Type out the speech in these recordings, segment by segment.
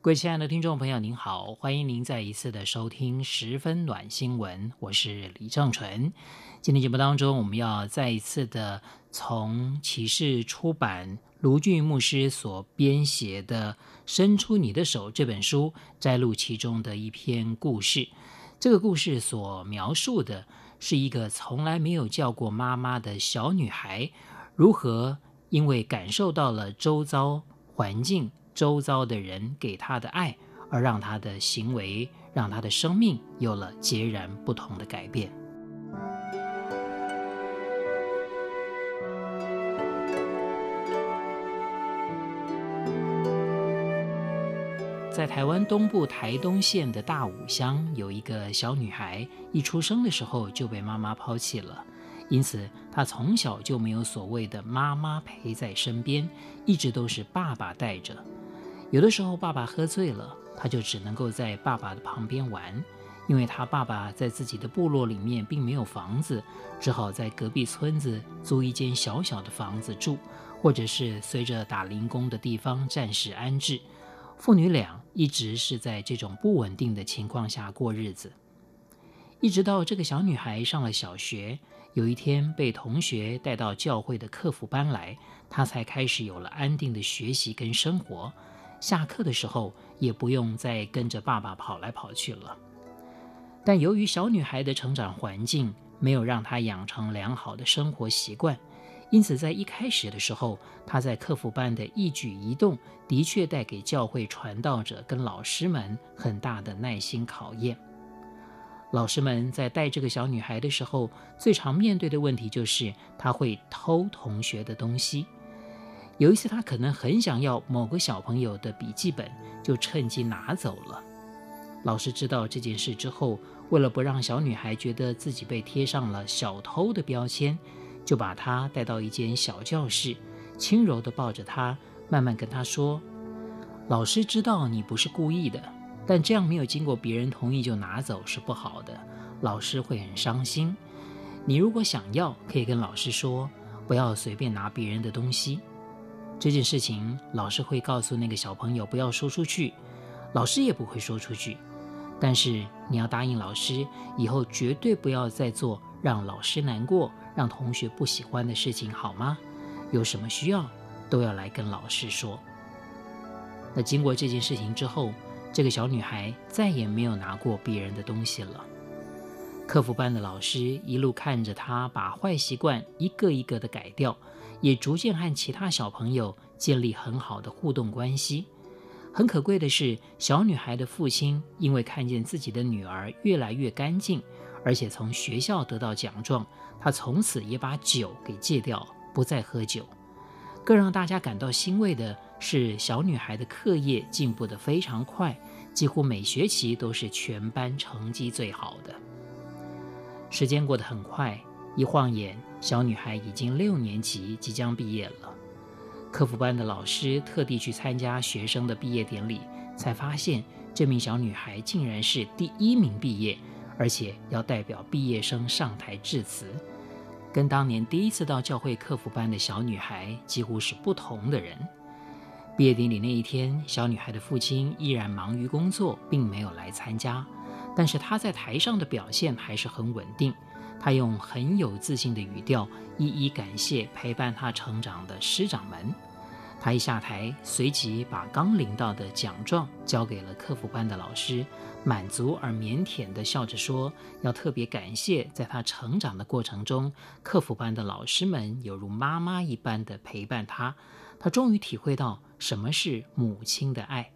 各位亲爱的听众朋友，您好，欢迎您再一次的收听《十分暖新闻》，我是李正淳。今天节目当中，我们要再一次的从启示出版卢俊牧师所编写的《伸出你的手》这本书摘录其中的一篇故事。这个故事所描述的是一个从来没有叫过妈妈的小女孩，如何因为感受到了周遭环境。周遭的人给他的爱，而让他的行为，让他的生命有了截然不同的改变。在台湾东部台东县的大武乡，有一个小女孩，一出生的时候就被妈妈抛弃了，因此她从小就没有所谓的妈妈陪在身边，一直都是爸爸带着。有的时候，爸爸喝醉了，他就只能够在爸爸的旁边玩，因为他爸爸在自己的部落里面并没有房子，只好在隔壁村子租一间小小的房子住，或者是随着打零工的地方暂时安置。父女俩一直是在这种不稳定的情况下过日子，一直到这个小女孩上了小学，有一天被同学带到教会的课辅班来，她才开始有了安定的学习跟生活。下课的时候也不用再跟着爸爸跑来跑去了。但由于小女孩的成长环境没有让她养成良好的生活习惯，因此在一开始的时候，她在课辅班的一举一动的确带给教会传道者跟老师们很大的耐心考验。老师们在带这个小女孩的时候，最常面对的问题就是她会偷同学的东西。有一次，他可能很想要某个小朋友的笔记本，就趁机拿走了。老师知道这件事之后，为了不让小女孩觉得自己被贴上了小偷的标签，就把她带到一间小教室，轻柔地抱着她，慢慢跟她说：“老师知道你不是故意的，但这样没有经过别人同意就拿走是不好的，老师会很伤心。你如果想要，可以跟老师说，不要随便拿别人的东西。”这件事情，老师会告诉那个小朋友不要说出去，老师也不会说出去。但是你要答应老师，以后绝对不要再做让老师难过、让同学不喜欢的事情，好吗？有什么需要，都要来跟老师说。那经过这件事情之后，这个小女孩再也没有拿过别人的东西了。课辅班的老师一路看着她把坏习惯一个一个的改掉。也逐渐和其他小朋友建立很好的互动关系。很可贵的是，小女孩的父亲因为看见自己的女儿越来越干净，而且从学校得到奖状，他从此也把酒给戒掉，不再喝酒。更让大家感到欣慰的是，小女孩的课业进步得非常快，几乎每学期都是全班成绩最好的。时间过得很快。一晃眼，小女孩已经六年级，即将毕业了。课辅班的老师特地去参加学生的毕业典礼，才发现这名小女孩竟然是第一名毕业，而且要代表毕业生上台致辞，跟当年第一次到教会课辅班的小女孩几乎是不同的人。毕业典礼那一天，小女孩的父亲依然忙于工作，并没有来参加，但是他在台上的表现还是很稳定。他用很有自信的语调，一一感谢陪伴他成长的师长们。他一下台，随即把刚领到的奖状交给了课辅班的老师，满足而腼腆地笑着说：“要特别感谢，在他成长的过程中，课辅班的老师们犹如妈妈一般的陪伴他。他终于体会到什么是母亲的爱，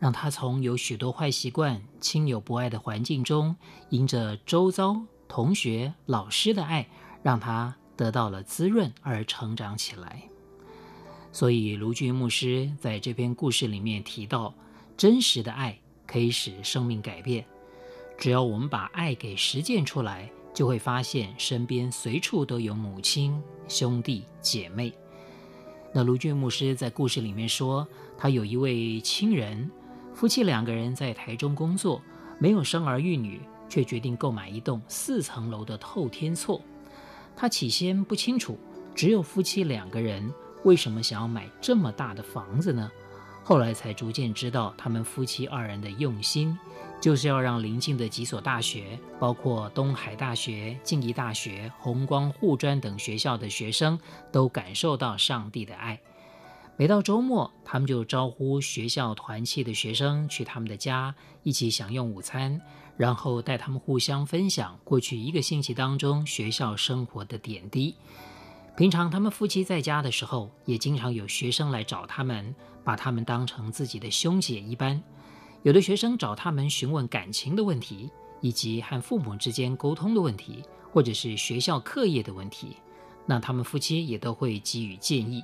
让他从有许多坏习惯、亲友不爱的环境中，迎着周遭。”同学、老师的爱，让他得到了滋润而成长起来。所以，卢俊牧师在这篇故事里面提到，真实的爱可以使生命改变。只要我们把爱给实践出来，就会发现身边随处都有母亲、兄弟、姐妹。那卢俊牧师在故事里面说，他有一位亲人，夫妻两个人在台中工作，没有生儿育女，却决定购买一栋四层楼的透天厝。他起先不清楚，只有夫妻两个人，为什么想要买这么大的房子呢？后来才逐渐知道，他们夫妻二人的用心，就是要让邻近的几所大学，包括东海大学、静宜大学、弘光护专等学校的学生，都感受到上帝的爱。每到周末，他们就招呼学校团契的学生去他们的家，一起享用午餐，然后带他们互相分享过去一个星期当中学校生活的点滴。平常他们夫妻在家的时候，也经常有学生来找他们，把他们当成自己的兄姐一般。有的学生找他们询问感情的问题，以及和父母之间沟通的问题，或者是学校课业的问题，那他们夫妻也都会给予建议。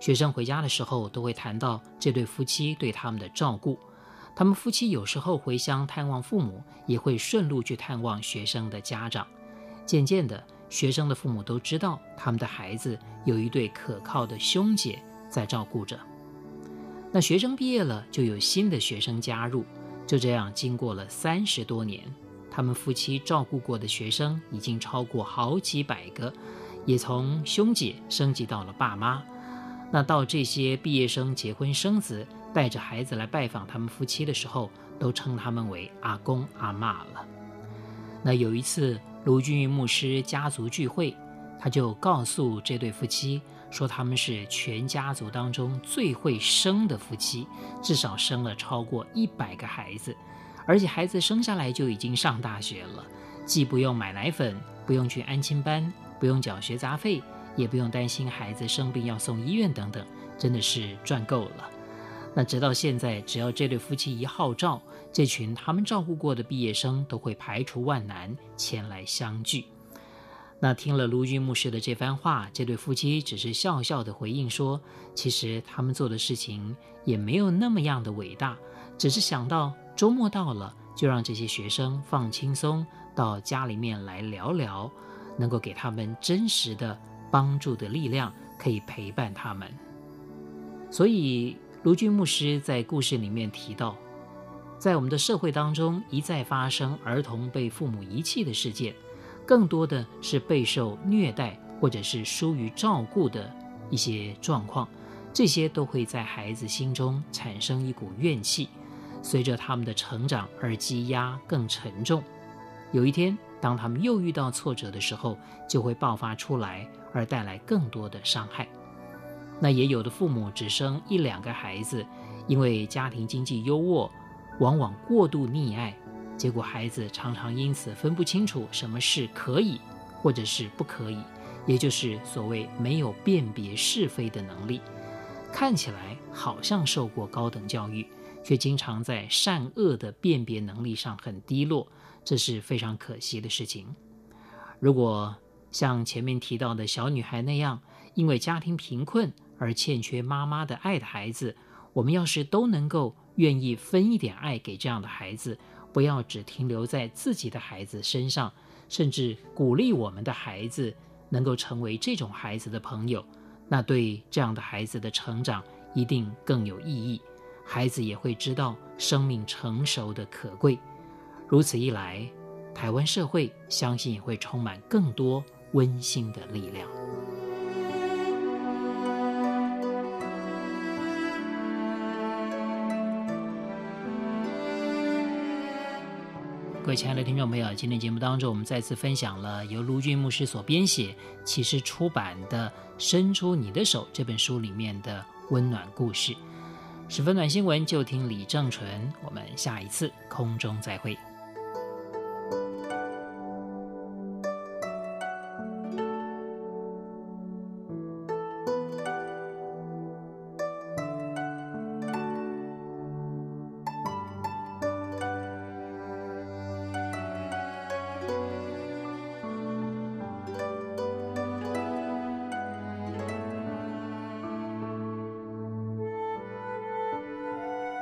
学生回家的时候，都会谈到这对夫妻对他们的照顾。他们夫妻有时候回乡探望父母，也会顺路去探望学生的家长。渐渐的，学生的父母都知道他们的孩子有一对可靠的兄姐在照顾着。那学生毕业了，就有新的学生加入。就这样，经过了三十多年，他们夫妻照顾过的学生已经超过好几百个，也从兄姐升级到了爸妈。那到这些毕业生结婚生子，带着孩子来拜访他们夫妻的时候，都称他们为阿公阿嬷了。那有一次，卢俊义牧师家族聚会，他就告诉这对夫妻。说他们是全家族当中最会生的夫妻，至少生了超过一百个孩子，而且孩子生下来就已经上大学了，既不用买奶粉，不用去安亲班，不用缴学杂费，也不用担心孩子生病要送医院等等，真的是赚够了。那直到现在，只要这对夫妻一号召，这群他们照顾过的毕业生都会排除万难前来相聚。那听了卢俊牧师的这番话，这对夫妻只是笑笑的回应说：“其实他们做的事情也没有那么样的伟大，只是想到周末到了，就让这些学生放轻松，到家里面来聊聊，能够给他们真实的帮助的力量，可以陪伴他们。”所以卢俊牧师在故事里面提到，在我们的社会当中一再发生儿童被父母遗弃的事件。更多的是备受虐待或者是疏于照顾的一些状况，这些都会在孩子心中产生一股怨气，随着他们的成长而积压更沉重。有一天，当他们又遇到挫折的时候，就会爆发出来，而带来更多的伤害。那也有的父母只生一两个孩子，因为家庭经济优渥，往往过度溺爱。结果孩子常常因此分不清楚什么是可以，或者是不可以，也就是所谓没有辨别是非的能力。看起来好像受过高等教育，却经常在善恶的辨别能力上很低落，这是非常可惜的事情。如果像前面提到的小女孩那样，因为家庭贫困而欠缺妈妈的爱的孩子，我们要是都能够愿意分一点爱给这样的孩子。不要只停留在自己的孩子身上，甚至鼓励我们的孩子能够成为这种孩子的朋友，那对这样的孩子的成长一定更有意义。孩子也会知道生命成熟的可贵。如此一来，台湾社会相信也会充满更多温馨的力量。各位亲爱的听众朋友，今天节目当中，我们再次分享了由卢俊牧师所编写、其实出版的《伸出你的手》这本书里面的温暖故事。十分暖新闻，就听李正淳。我们下一次空中再会。